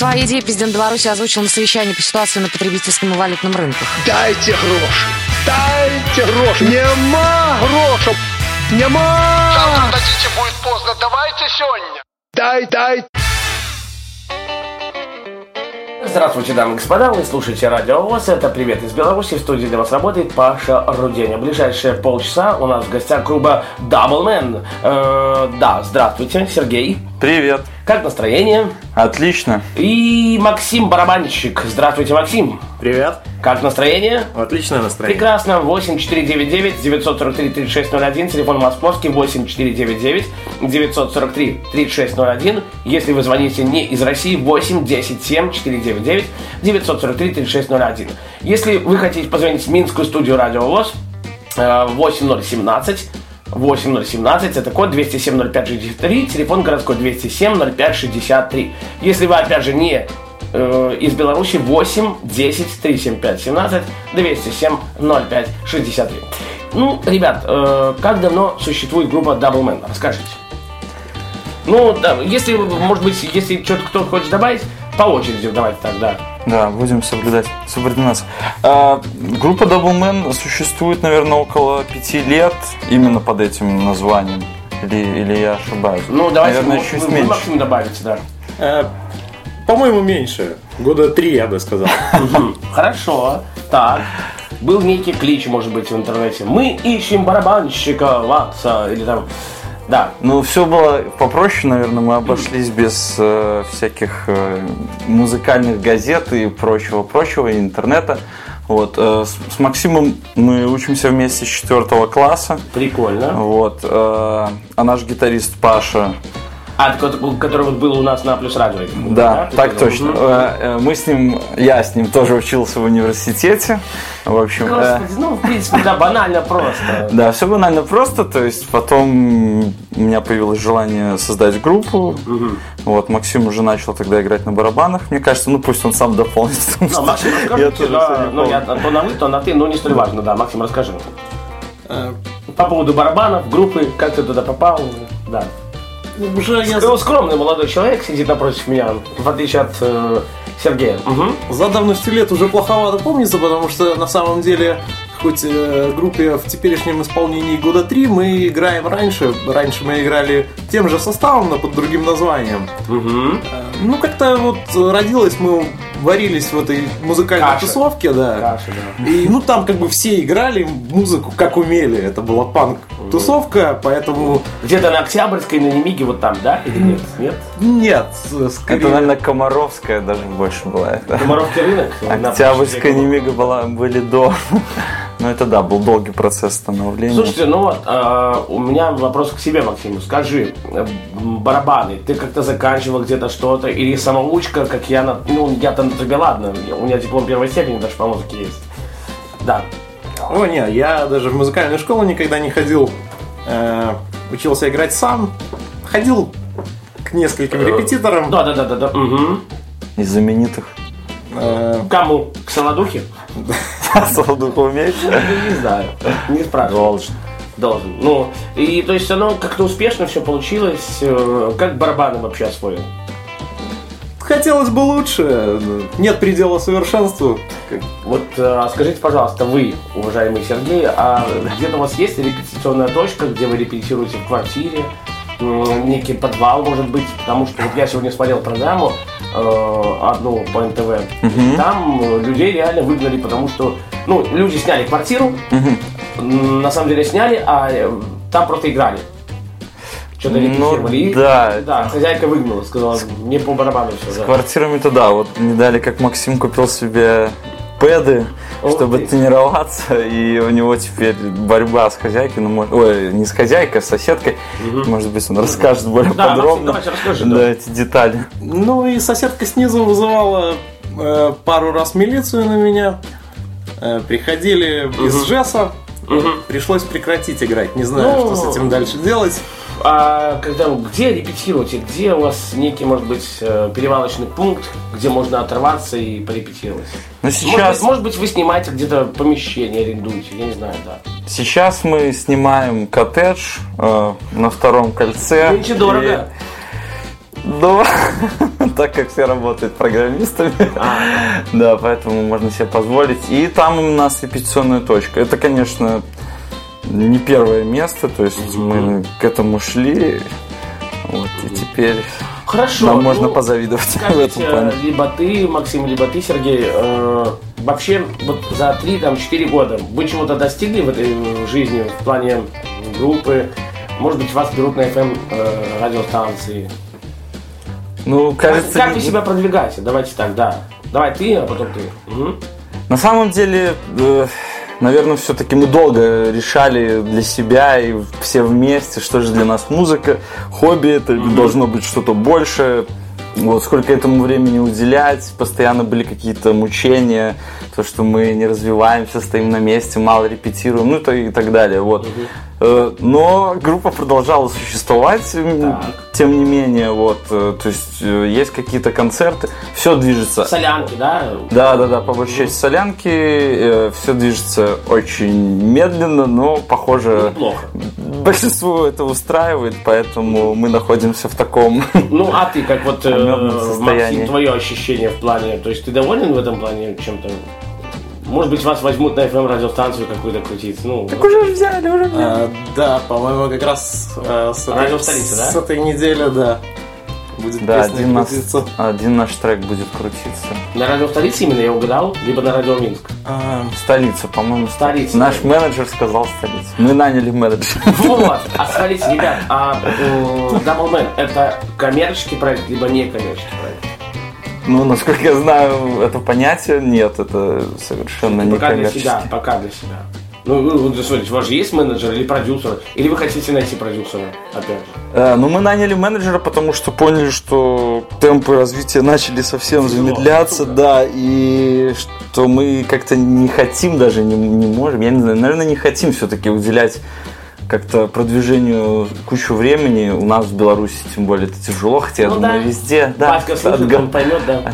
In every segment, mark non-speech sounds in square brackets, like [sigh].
Свои идеи президент Беларуси озвучил на совещании по ситуации на потребительском и валютном рынках. Дайте гроши! Дайте гроши! Нема грошей! Нема! Завтра дадите, будет поздно. Давайте сегодня. Дай, дай! Здравствуйте, дамы и господа, вы слушаете Радио ВОЗ, это «Привет из Беларуси», в студии для вас работает Паша Руденя. Ближайшие полчаса у нас в гостях клуба Double Man. Э, да, здравствуйте, Сергей. Привет. Как настроение? Отлично. И Максим Барабанщик. Здравствуйте, Максим. Привет. Как настроение? Отличное настроение. Прекрасно. 8499 943 3601. Телефон московский 8499 943 3601. Если вы звоните не из России 8 10 7 499 943 3601. Если вы хотите позвонить в Минскую студию Радио ВОЗ, э, 8017 8017, это код 207-05-63, телефон городской 207-05-63. Если вы, опять же, не э, из Беларуси, 8 10 375 17 207 05 63. Ну, ребят, э, как давно существует группа Double Man? Расскажите. Ну, да, если, может быть, если что-то кто хочет добавить, по очереди давайте так, да. Будем соблюдать субординацию. А, группа Double Man существует, наверное, около пяти лет именно под этим названием. Или, или я ошибаюсь? Ну, давайте наверное, вы, чуть вы, вы, меньше. Максим, добавите, да. Э, по-моему, меньше. Года три, я бы сказал. [laughs] Хорошо. Так. Был некий клич, может быть, в интернете. Мы ищем барабанщика Ватса. Или там... Да. Ну, все было попроще, наверное, мы обошлись без э, всяких э, музыкальных газет и прочего-прочего, и интернета. Вот, э, с, с Максимом мы учимся вместе с четвертого класса. Прикольно. Вот, э, а наш гитарист Паша А, вот был у нас на Плюс Радио. Да, ты так точно. Э, Мы с ним, я с ним тоже учился в университете. В общем, э, Господи, ну, в принципе, да, банально просто. да, все банально просто. То есть потом у меня появилось желание создать группу. Вот, Максим уже начал тогда играть на барабанах. Мне кажется, ну пусть он сам дополнит. Ну, Максим, я расскажите, тоже да, не ну, я то на вы, то на ты, но не столь важно, да. Максим, расскажи. По поводу барабанов, группы, как ты туда попал, да. Уже я Ск- Скромный молодой человек сидит напротив меня, в отличие от э, Сергея. Мгм. за давностью лет уже плоховато помнится, потому что на самом деле хоть э, группе в теперешнем исполнении года три мы играем раньше. Раньше мы играли тем же составом, но под другим названием. Э, Ну, как-то вот родилось, мы варились в этой музыкальной Каша. тусовке, да. Каша, да. И ну там как бы все играли музыку как умели. Это была панк-тусовка, поэтому Где-то на Октябрьской, на Немиге, вот там, да? Или нет? Нет? нет, скорее. Это, наверное, Комаровская даже больше была. это. Комаровский рынок? Октябрьская немига была, были до. Но это да, был долгий процесс становления. Слушайте, ну вот, э, у меня вопрос к себе, Максиму. Скажи, э, барабаны, ты как-то заканчивал где-то что-то, или самоучка, как я, на, ну, я-то на трубе, ладно, у меня диплом первой степени даже по музыке есть. Да. О, не, я даже в музыкальную школу никогда не ходил. Э, учился играть сам. Ходил к нескольким репетиторам. Да, да, да, да, да. Мгм. Из знаменитых. Э, Кому? К Солодухе? [laughs] Солодуха умеет? Не знаю. Не спрашиваю. Должен. Должен. Ну, и то есть оно как-то успешно все получилось. э, Как барабаны вообще освоил? хотелось бы лучше. Нет предела совершенству. Вот э, скажите, пожалуйста, вы, уважаемый Сергей, а где-то у вас есть репетиционная точка, где вы репетируете в квартире, некий подвал, может быть, потому что вот я сегодня смотрел программу э, одну по НТВ, и там э, людей реально выгнали, потому что, ну, люди сняли квартиру, м, на самом деле сняли, а э, там просто играли. Что-то Ну, репетировали. И, да. Да, хозяйка выгнала, сказала, мне по барабану все. С квартирами-то да, вот не дали, как Максим купил себе пэды, чтобы ты. тренироваться, и у него теперь борьба с хозяйкой, ну, может- ой, не с хозяйкой, а с соседкой, может быть, он расскажет более Да, Максим, подробно давайте расскажи, да, эти детали. Ну и соседка снизу вызывала э, пару раз милицию на меня. Э, приходили из ЖЭСа. Пришлось прекратить играть. Не знаю, Ну. что с этим дальше делать. А когда где репетируете? Где у вас некий, может быть, э, перевалочный пункт, где можно оторваться и порепетировать? Но Может сейчас, быть, может быть, вы снимаете где-то помещение, арендуете, я не знаю, да. сейчас мы снимаем коттедж э, на втором кольце. Нынче дорого. И Ну, [laughs] так как все работают программистами, [laughs] да, поэтому можно себе позволить. И там у нас репетиционная точка. Это, конечно, не первое место, то есть мы к этому шли, вот, и теперь Хорошо. нам можно ну, позавидовать [laughs] в этом плане. либо ты, Максим, либо ты, Сергей, э, вообще вот за 3-4 года вы чего-то достигли в этой жизни в плане группы? Может быть, вас берут на FM э, радиостанции? Ну, кажется, как вы себя продвигаете? Давайте так, да. Давай ты, а потом ты. Мгм. На самом деле, э, наверное, все-таки мы долго решали для себя и все вместе, что же для нас музыка, хобби, это должно быть что-то большее. Вот сколько этому времени уделять, постоянно были какие-то мучения, то, что мы не развиваемся, стоим на месте, мало репетируем, ну то и так далее. Вот. Э, Но группа продолжала существовать, Так. тем не менее, вот, э, то есть э, есть какие-то концерты, все движется. Солянки, да? Да, да, да, по большей части солянки. все движется очень медленно, но похоже, Неплохо. большинство это устраивает, поэтому мы находимся в таком. Ну, а ты, как вот, э. [laughs] Максим, твое ощущение в плане, то есть ты доволен в этом плане чем-то? Может быть, вас возьмут на FM радиостанцию какую-то крутить? Ну, Уже взяли, уже взяли. А, да, по-моему, как раз э, с, Радио этой, столица, да? с этой недели, да. Будет Да, один наш, крутиться. один наш трек будет крутиться. на радио столице именно я угадал, либо на радио Минск. А, Столица, по-моему, Столица. Наш менеджер сказал столица. Мы наняли менеджера. Вот, а [laughs] смотрите, ребят, а м, Double Man это коммерческий проект, либо не коммерческий проект? Ну, насколько я знаю, это понятие нет, это совершенно не Пока для себя, пока для себя. Ну, вы, вот, смотрите, у вас же есть менеджер или продюсер? Или вы хотите найти продюсера, опять же? Э, Ну, мы наняли менеджера, потому что поняли, что темпы развития начали совсем Тяжело, замедляться, супер. да, и что мы как-то не хотим даже, не, не можем, я не знаю, наверное, не хотим все-таки уделять как-то продвижению кучу времени. У нас в Беларуси, тем более, это тяжело, хотя, я Ну думаю, да. везде. Да, Батька слушает, отго- он поймет, да.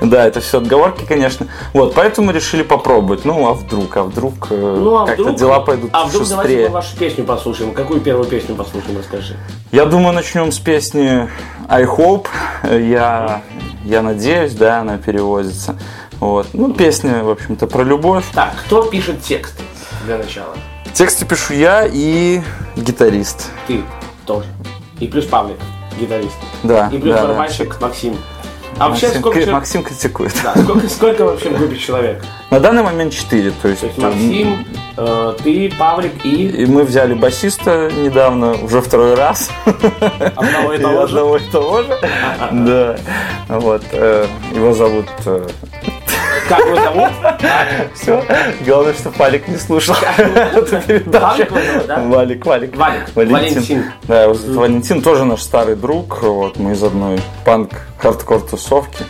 да, это все отговорки, конечно. Вот, поэтому решили попробовать. Ну, а вдруг, а вдруг, э, Ну, а как-то вдруг, дела пойдут а вдруг давайте мы вашу песню послушаем. Какую первую песню послушаем, расскажи. Я думаю, начнем с песни I Hope. Я, я надеюсь, да, она переводится. Вот. Ну, песня, в общем-то, про любовь. Так, кто пишет тексты для начала? Тексты пишу я и гитарист. Ты тоже. И плюс Павлик, гитарист. Да, И плюс да, да. барабанщик Максим. А вообще Максим, сколько, кри- человек- Максим критикует. Да, сколько, сколько вообще в группе человек? На данный момент 4. То есть, То есть э, Максим, э, ты, Павлик и И мы взяли басиста недавно, уже второй раз. одного и [laughs] И того же. одного и того же. [laughs] Да. Вот. э, Его зовут... как его зовут? Все. Главное, что Палик не слушал [laughs] эту передачу. Валик? Валик, Валик. Валик. Валентин. Да, Валентин, тоже наш старый друг. Вот, мы из одной панк-хардкор тусовки.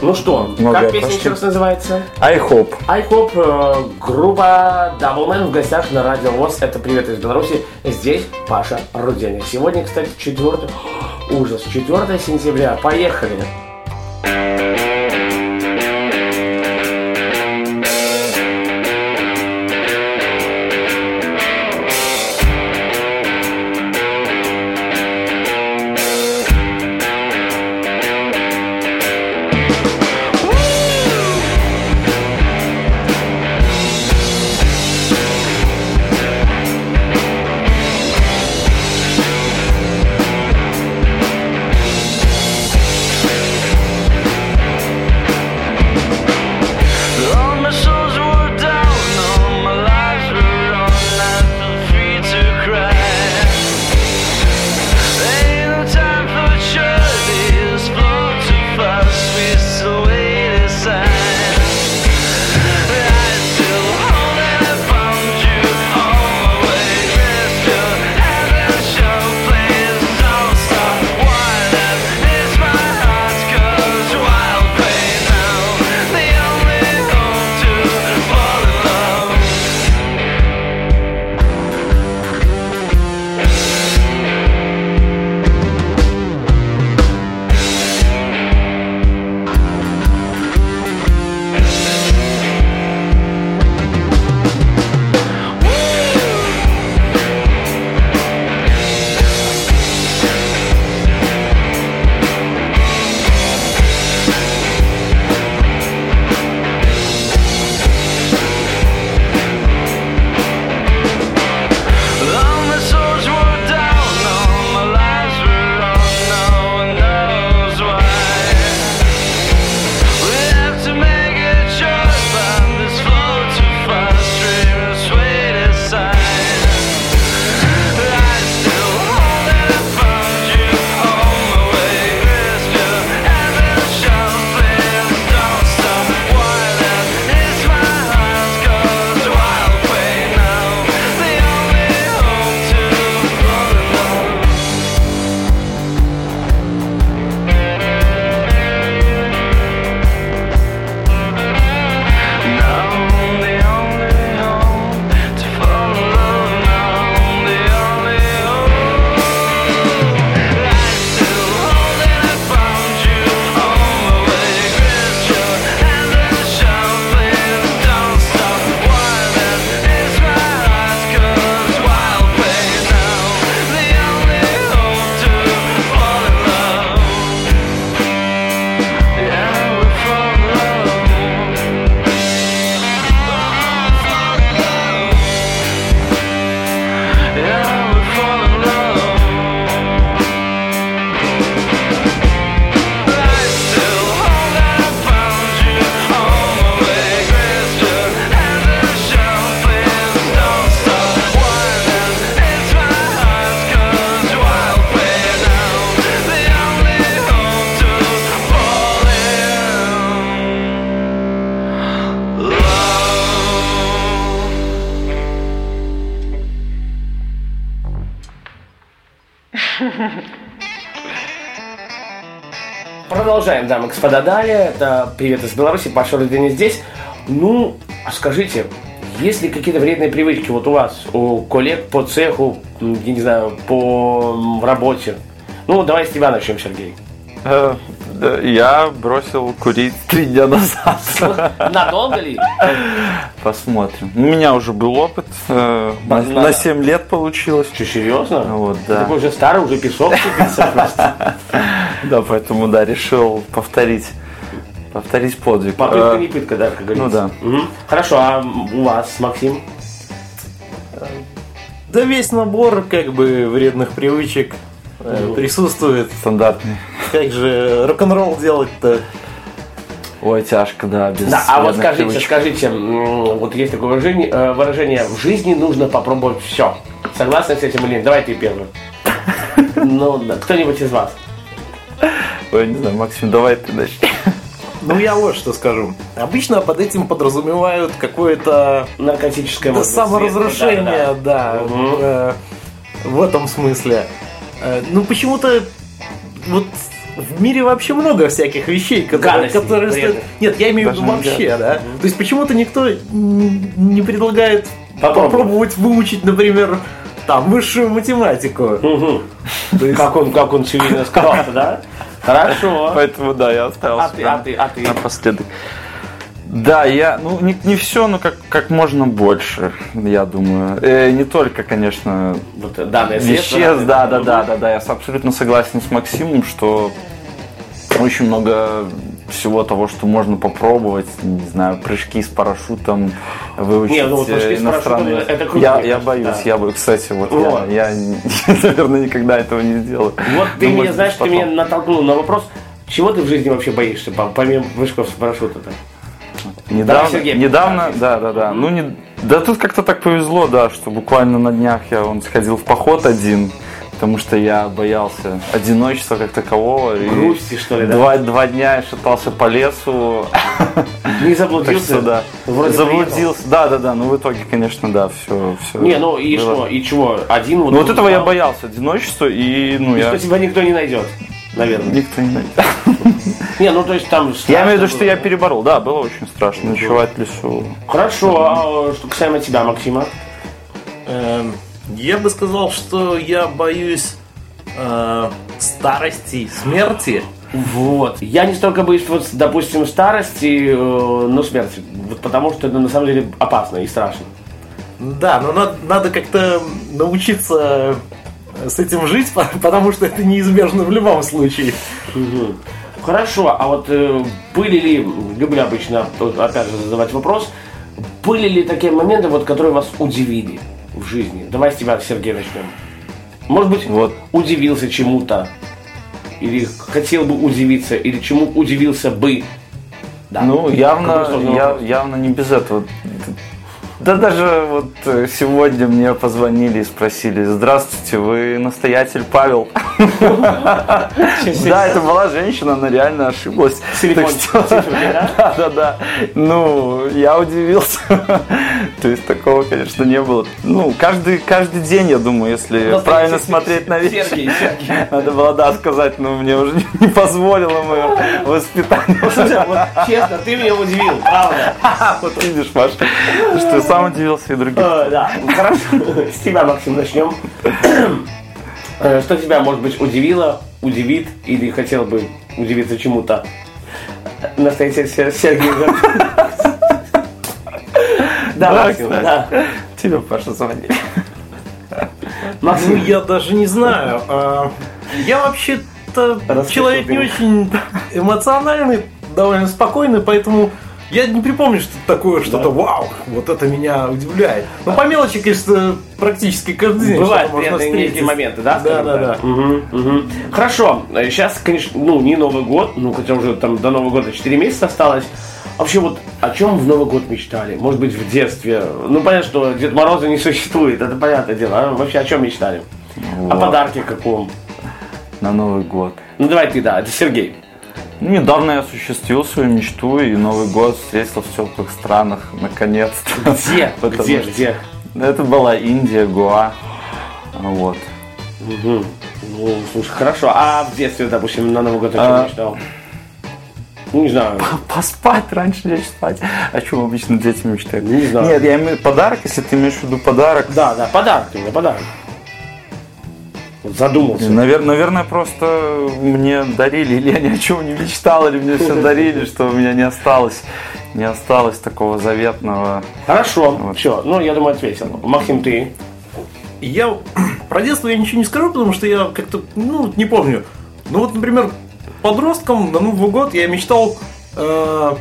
Ну что, Много как песня пошли. еще раз называется? I hope. I Hope, э, группа Doubleman в гостях на радио ВОЗ. Это привет из Беларуси. Здесь Паша Руденя. Сегодня, кстати, 4... Ужас, 4 сентября. Поехали. I господа, далее. Это привет из Беларуси, Паша Рудини здесь. Ну, а скажите, есть ли какие-то вредные привычки вот у вас, у коллег по цеху, я не знаю, по м, работе? Ну, давай с тебя начнем, Сергей. Э, Я бросил курить три дня назад. [laughs] Надолго ли? Посмотрим. У меня уже был опыт. э, На на 7 лет получилось. Что, серьезно? Вот, Ты да. такой уже старый, уже песок просто. [laughs] Да, поэтому, да, решил повторить. Повторить подвиг. Попытка Э, не пытка, да, как говорится. Ну да. Хорошо, а у вас, Максим? Да весь набор как бы вредных привычек э, присутствует. Стандартный. Как же рок-н-ролл делать-то? Ой, тяжко, да, без Да, а вот скажите, привычек. скажите, вот есть такое выражение, э, выражение «в жизни нужно попробовать все». Согласны с этим или нет? Давай ты первый. [laughs] Ну, да, кто-нибудь из вас. [laughs] Ой, не знаю, Максим, давай ты начни. Ну я вот что скажу. Обычно под этим подразумевают какое-то Наркотическое да, саморазрушение, средство, да, Мгм. э, в этом смысле. Э, ну почему-то вот в мире вообще много всяких вещей, которые, Гадостей, которые стоят-. Нет, я имею в виду вообще, да. То есть почему-то никто не предлагает Попробовать. попробовать выучить, например, там высшую математику. Мгм. Как он, как он цивильно сказал, [laughs] да? Хорошо. Поэтому, да, я оставил А ты, а ты, а ты? напоследок. Да, я, ну, не, не все, но как, как можно больше, я думаю. Э, не только, конечно, Вот средство. веществ, да, да, да, да, да. Я абсолютно согласен с Максимом, что очень много всего того, что можно попробовать, не знаю, прыжки с парашютом, выучить Не, ну вот прыжки с э, иностранные. парашютом, это круто, Я, я боюсь, да. я бы, кстати, вот, Вот. Я, я, [laughs] наверное, никогда этого не сделаю. Вот ты меня, знаешь, быть, ты меня потом. натолкнул на вопрос, чего ты в жизни вообще боишься, пом- помимо прыжков с парашюта-то? Недавно, Сергей, недавно, да, да, да. Ну, не, да тут как-то так повезло, да, что буквально на днях я он сходил в поход один, потому что я боялся одиночества как такового. и Грусти, что ли, да? Два, два дня я шатался по лесу, [laughs] Не заблудился? что да. Вроде Заблудился, да, да, да. Ну в итоге, конечно, да, все, все. Не, ну и что, и чего? Один вот... Ну вот этого я упал, боялся, одиночества, и ну и я что тебя никто не найдет, наверное. никто не найдет. [laughs] Не, ну то есть там... [laughs] Я имею в виду, что было. я переборол. Да, было очень страшно ночевать в лесу. Хорошо, а что касаемо тебя, Максима? Я бы сказал, что я боюсь э, старости, смерти. Вот. Я не столько боюсь, вот, допустим, старости, э, но смерти. Вот потому что это на самом деле опасно и страшно. Да, но надо, надо как-то научиться с этим жить, по- потому что это неизбежно в любом случае. Хорошо, а вот э, были ли, люблю обычно, опять же, задавать вопрос, были ли такие моменты, вот, которые вас удивили в жизни? Давай с тебя, Сергей, начнем. Может быть, Вот. удивился чему-то, или хотел бы удивиться, или чему удивился бы. Да. Ну, явно, я- явно не без этого. Да даже вот э, сегодня мне позвонили и спросили, здравствуйте, вы настоятель Павел? Да, это была женщина, она реально ошиблась. Да? [laughs] Да, да. Ну, я удивился. То есть такого, конечно, не было. Ну, каждый, каждый день, я думаю, если правильно смотреть на вещи. Надо было, да, сказать, но мне уже не позволило мое воспитание. Честно, ты меня удивил, правда. [laughs] Вот видишь, Маш, что сам удивился и других. Э, Да, хорошо. С тебя, Максим, начнем. Э, Что тебя, может быть, удивило, удивит или хотел бы удивиться чему-то? Настоятель Сер- Сергей. Да, Да, Максим, да. Тебе, Паша, звонили. Ну, Максим, я даже не знаю. А, Я вообще-то человек не очень эмоциональный, довольно спокойный, поэтому я не припомню что такое, что-то вау, вот это меня удивляет. Ну, по мелочи, конечно, практически каждый день. Бывают приятные моменты, да? Да, да, да. Мгм, мгм. Хорошо. Сейчас, конечно, ну, не Новый год, ну, хотя уже там до Нового года 4 месяца осталось. Вообще, вот о чем в Новый год мечтали? Может быть, в детстве? Ну, понятно, что Дед Мороза не [laughs] существует, это понятное дело. А вообще, о чем мечтали? О Вот. подарке каком? На Новый год. Ну, давай ты, да, это Сергей. Ну, Недавно я осуществил свою мечту и Новый год встретил в теплых странах, наконец-то. Где? [laughs] Где? Где? Это была Индия, Гоа. Вот. Мгм. Ну, слушай, хорошо. А в детстве, допустим, на Новый год о чем А. мечтал? Ну, не знаю. Поспать раньше лечь спать. О чем обычно дети мечтают? Не знаю. Нет, я имею подарок, если ты имеешь в виду подарок. Да, да, подарок мне, подарок. Задумался. Навер- наверное, просто мне дарили, или я ни о чем не мечтал, или мне все дарили, что у меня не осталось, не осталось такого заветного. Хорошо, все, ну, я думаю, ответил. Максим, ты? Я [clears throat] про детство я ничего не скажу, потому что я как-то, ну, не помню. Ну вот, например, подростком на Новый год я мечтал э,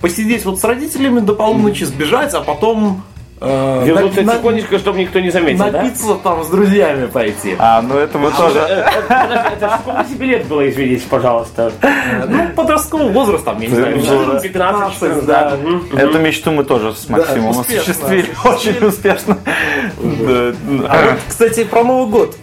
посидеть вот с родителями до полуночи, сбежать, а потом Вернуться на- на- тихонечко, чтобы никто не заметил, да? напиться там с друзьями пойти. А, ну это мы тоже. Э, э, Это сколько тебе лет было, извините, пожалуйста? Ну, подросткового возраста, там, я не знаю, Возраст. 15, 15, да. Эту мечту мы тоже с Максимом осуществили очень успешно. А кстати, про Новый год.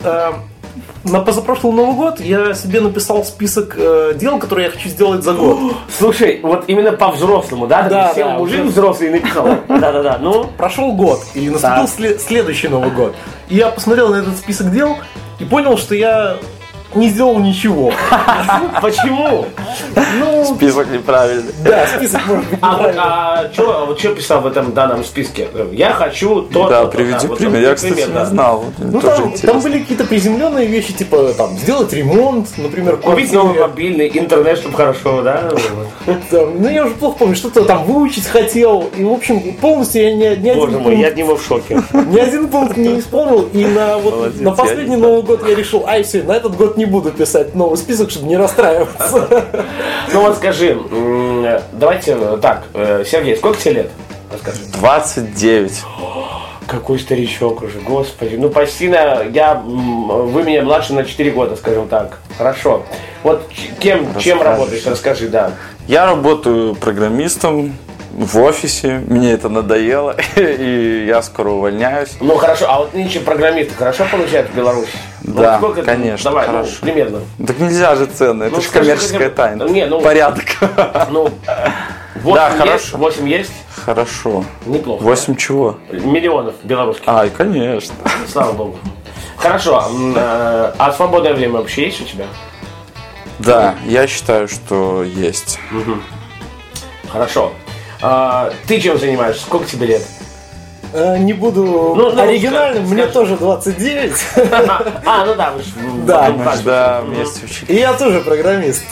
На позапрошлый Новый год я себе написал список э, дел, которые я хочу сделать за год. [gasps] Слушай, вот именно по-взрослому, да? Да, да, мужик уже. взрослый написал. [laughs] Да-да-да, ну... Прошел год, и наступил Так. сле- следующий Новый год. И я посмотрел на этот список дел и понял, что я не сделал ничего. [laughs] Почему? Ну, Список неправильный. да, список может быть А вот, неправильный. а что вот чё писал в этом данном списке? Я хочу то Да, приведи пример. там Я, кстати, не знал. Ну, тоже там, были какие-то приземленные вещи, типа там сделать ремонт, например, Купить новый мобильный, интернет, чтобы хорошо, [laughs] да? Ну, я уже плохо помню, что-то там выучить хотел. И, в общем, полностью я ни, ни Боже один мой, я от него в шоке. [laughs] Ни один пункт не исполнил, и на, вот, Молодец, на я последний Новый год я решил, ай, все, на этот год не буду писать новый список, чтобы не расстраиваться. [laughs] Ну вот скажи, давайте э, так, э, Сергей, сколько тебе лет? Расскажи. 29. [gasps] Какой старичок уже, господи. Ну почти на... Я, вы меня младше на 4 года, скажем так. Хорошо. Вот кем, чем работаешь, расскажи, да. Я работаю программистом в офисе. Мне это надоело, [laughs] и я скоро увольняюсь. Ну хорошо, а вот нынче программисты хорошо получают в Беларуси? Ну, Да, сколько это? конечно, Давай, хорошо. ну, примерно. Так нельзя же цены, это Ну, же скажи коммерческая хотя тайна. Не, ну- Порядок. [laughs] Ну, 8 Да, есть? хорошо. 8 есть? Хорошо. Неплохо. 8 чего? Миллионов белорусских. Ай, конечно. Слава богу. Хорошо, э, а свободное время вообще есть у тебя? Да, я считаю, что есть. Хорошо. А, ты чем занимаешься? Сколько тебе лет? Э, Не буду Ну, ну, оригинальным, скажи, мне скажи. тоже 29. А, ну да, вы ж в Да, Мы да, вместе учились. И я тоже программист.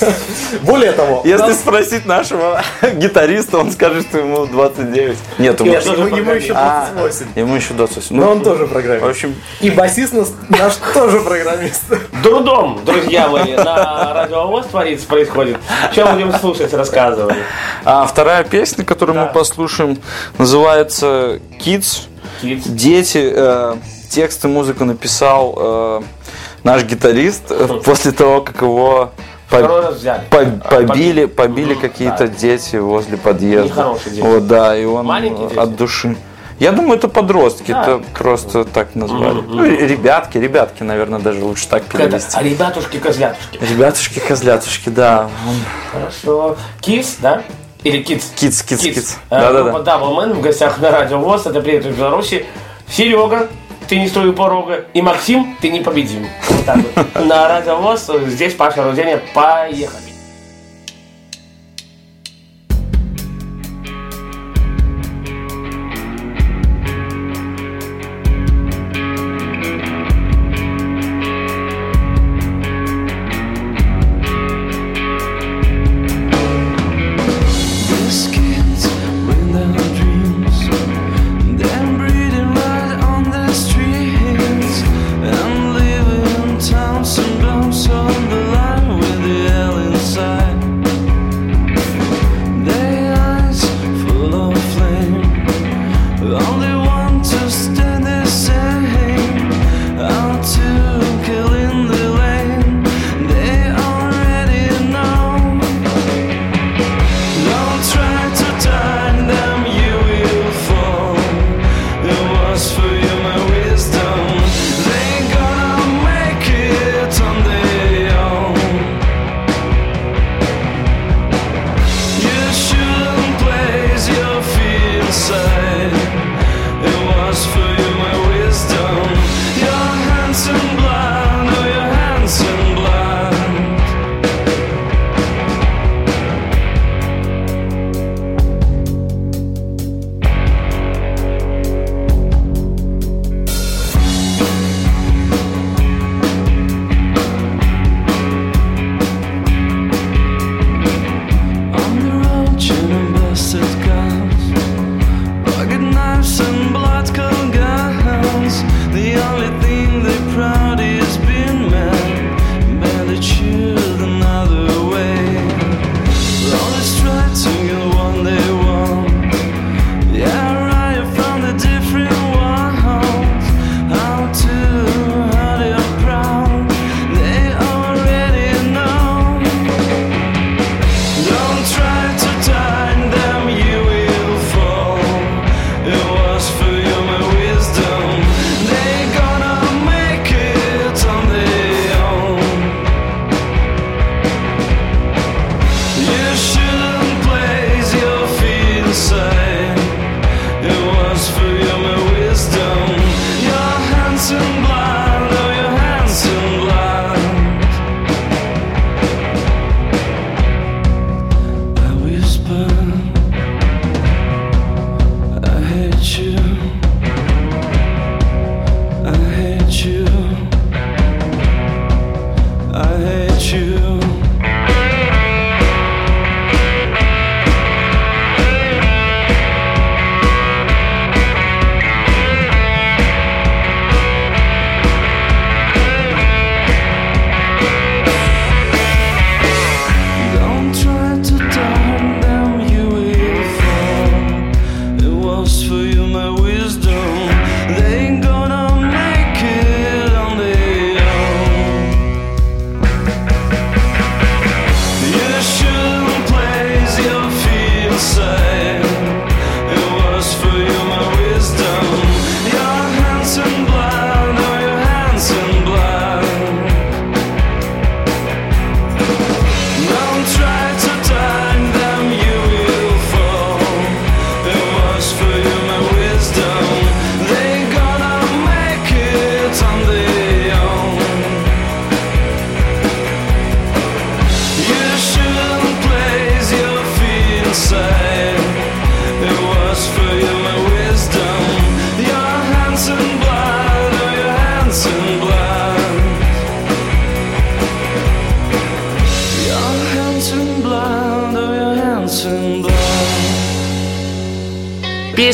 [laughs] Более того, Если спросить нашего гитариста, он скажет, что ему 29. Нет, ему, тоже ему ему еще А, 28. ему еще 28. Но Ну, он тоже В программист. общем, И басист наш тоже программист. Дурдом, друзья мои, на радиовоз творится, происходит. Чем будем слушать, рассказывай. а вторая песня, которую мы послушаем, называется Kids. Kids. Дети. э, текст и музыку написал э, наш гитарист э, после того, как его по- по- А, побили, побили какие-то да. дети возле подъезда. Нехорошие дети. Вот, да, и он Маленькие э, дети? от души. Я думаю, это подростки, Да. это просто так назвали. Ну, и ребятки, ребятки, наверное, даже лучше так перевести. а ребятушки-козлятушки. Ребятушки, козлятушки, да. Хорошо. Кис, да? Или Kids? Kids, Kids, Kids. Э, Да-да-да. группа Double Man в гостях на радио ВОЗ. Это привет из Беларуси. Серега, ты не у порога. И Максим, ты непобедим. Вот так вот. [laughs] На радио ВОЗ. Здесь Паша Руденя. Поехали.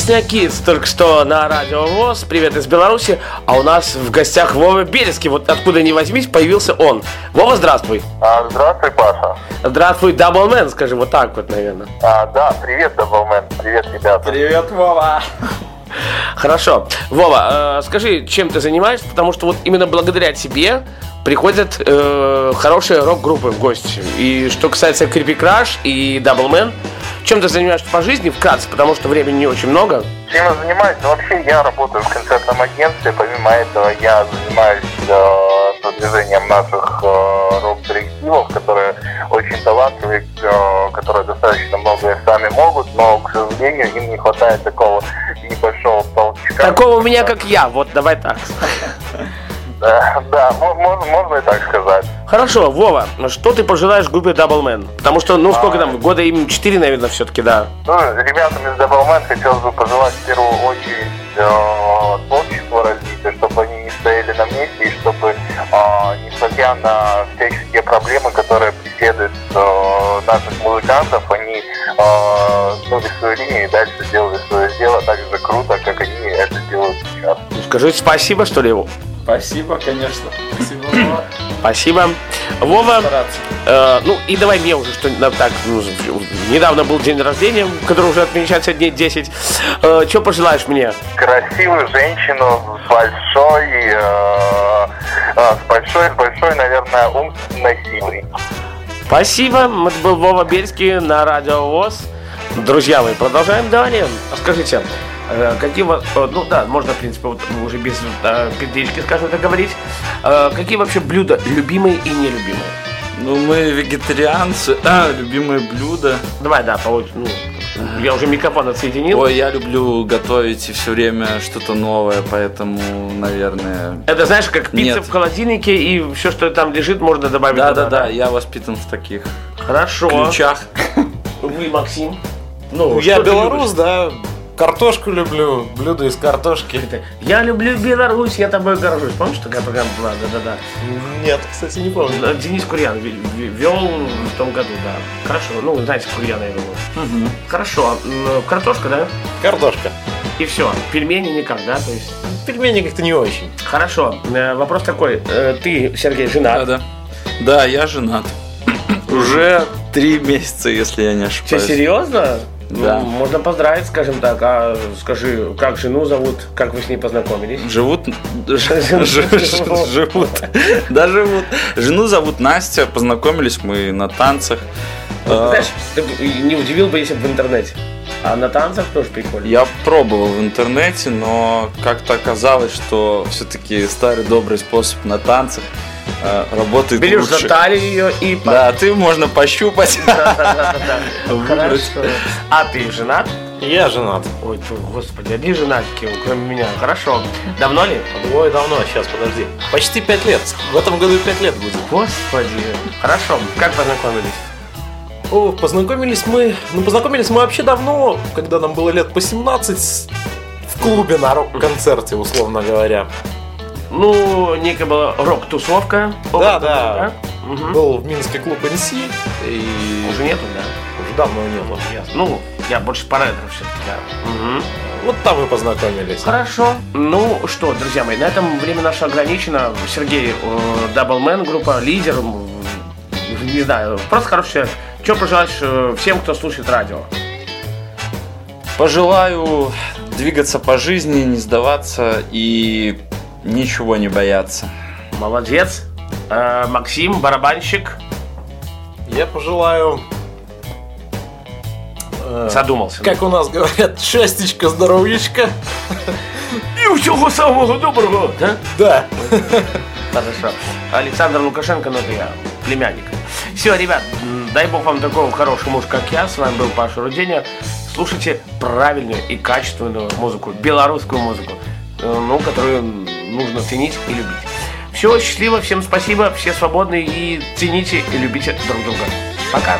Песня Kids только что на радио ВОЗ. Привет из Беларуси. А у нас в гостях Вова Березкий. Вот откуда ни возьмись, появился он. Вова, здравствуй. А, здравствуй, Паша. Здравствуй, Даблмен, скажи вот так вот, наверное. А, да, привет, Даблмен. Привет, ребята. Привет, Вова! Хорошо. Вова, э, скажи, чем ты занимаешься? Потому что вот именно благодаря тебе приходят э, хорошие рок-группы в гости. И что касается Creepy Crash и Doubleman, чем ты занимаешься по жизни вкратце, потому что времени не очень много. Чем я занимаюсь? Ну, вообще, я работаю в концертном агентстве. Помимо этого, я занимаюсь э, продвижением наших э, рок-коллективов, которые очень талантливые, э, которые достаточно многое сами могут, но, к сожалению, им не хватает такого небольшого толчка. Такого у меня, как я. Вот давай так. Да, да, мо- можно, можно и так сказать. Хорошо, Вова, что ты пожелаешь группе Doubleman? Потому что, ну, сколько там, года им 4, наверное, все-таки, да. Ну, ребятам из Doubleman хотелось бы пожелать в первую очередь э, творчества развития, чтобы они не стояли на месте и чтобы, э, несмотря на всяческие проблемы, которые преследуют э, наших музыкантов, они э, гнули свою линию и дальше делали свое дело так же круто, как они это делают сейчас. Скажи спасибо, что ли, Вова? Спасибо, конечно. Спасибо, Вова. Спасибо. Вова, э, ну и давай мне уже что то так, ну, недавно был день рождения, который уже отмечается дней 10. Э, что пожелаешь мне? красивую женщину с большой, э, э, с большой, с большой, наверное, умственной силой. Спасибо. Это был Вова Бельский на Радио ВОЗ. Друзья мои, продолжаем далее. А Скажите, какие вот, э, ну да, можно, в принципе, вот уже без э, передышки, скажем так, говорить. Э, Какие вообще блюда любимые и нелюбимые? Ну, мы вегетарианцы. А, любимое блюдо. Давай, да, получ- ну, я уже микрофон отсоединил. Ой, я люблю готовить и все время что-то новое, поэтому, наверное... Это знаешь, как пицца Нет. в холодильнике и все, что там лежит, можно добавить. Да, туда, да, да, я воспитан в таких Хорошо. ключах. Вы, Максим? Ну, Ну, я белорус, да. Картошку люблю, блюдо из картошки. Я люблю Беларусь, я тобой горжусь. Помнишь, такая программа была? Да-да-да. Нет, кстати, не помню. Э, Денис Курьян ве- ве- вел в том году, да. Хорошо, ну, знаете, Курьяна, я думаю. Хорошо, м, картошка, да? Картошка. И все. Пельмени никак, да? То есть. Пельмени как-то не очень. Хорошо. Э, Вопрос такой. Э, Ты, Сергей, женат. Да, да. Да, я женат. [clears throat] Уже три месяца, если я не Че, ошибаюсь. серьезно? Да. Ну, можно поздравить, скажем так. А скажи, как жену зовут, как вы с ней познакомились? Живут, живут, да, живут. Жену зовут Настя, познакомились мы на танцах. А, Знаешь, ты бы не удивил бы, если бы в интернете. А на танцах тоже прикольно. Я пробовал в интернете, но как-то оказалось, что все-таки старый добрый способ на танцах работает Берешь за лучше. талию ее и... по- Да, ты можно пощупать. Хорошо. А ты женат? Я женат. Ой, ты, господи, одни женатики, кроме меня. Хорошо. Давно ли? Ой, давно, сейчас, подожди. Почти пять лет. В этом году пять лет будет. Господи. Хорошо. Как познакомились? О, познакомились мы... Ну, познакомились мы вообще давно, когда нам было лет по 17 в клубе на рок-концерте, условно говоря. Ну, некая была рок-тусовка. Да, да. Мгм. Был в Минске клуб NC, и Уже нету, да? уже давно нету. Ясно. Ну, я больше по ретро все-таки, да. Мгм. Вот там мы познакомились. Хорошо. Ну что, друзья мои, на этом время наше ограничено. Сергей э, Даблмен, группа лидер. Не знаю, просто хороший человек. Что пожелаешь э, всем, кто слушает радио? Пожелаю двигаться по жизни, не сдаваться и ничего не бояться. Молодец. Э, Максим, барабанщик, Я пожелаю... э, задумался. Как у нас говорят, [laughs] счастьечка, здоровьечка. И всего самого доброго, да? Да. [laughs] Хорошо. Александр Лукашенко, ну это я, племянник. Все, ребят, дай бог вам такого хорошего мужа, как я. С вами был Паша Руденя. Слушайте правильную и качественную музыку, белорусскую музыку, э, ну, которую нужно ценить и любить. Все, счастливо, всем спасибо, все свободны и цените и любите друг друга. Пока.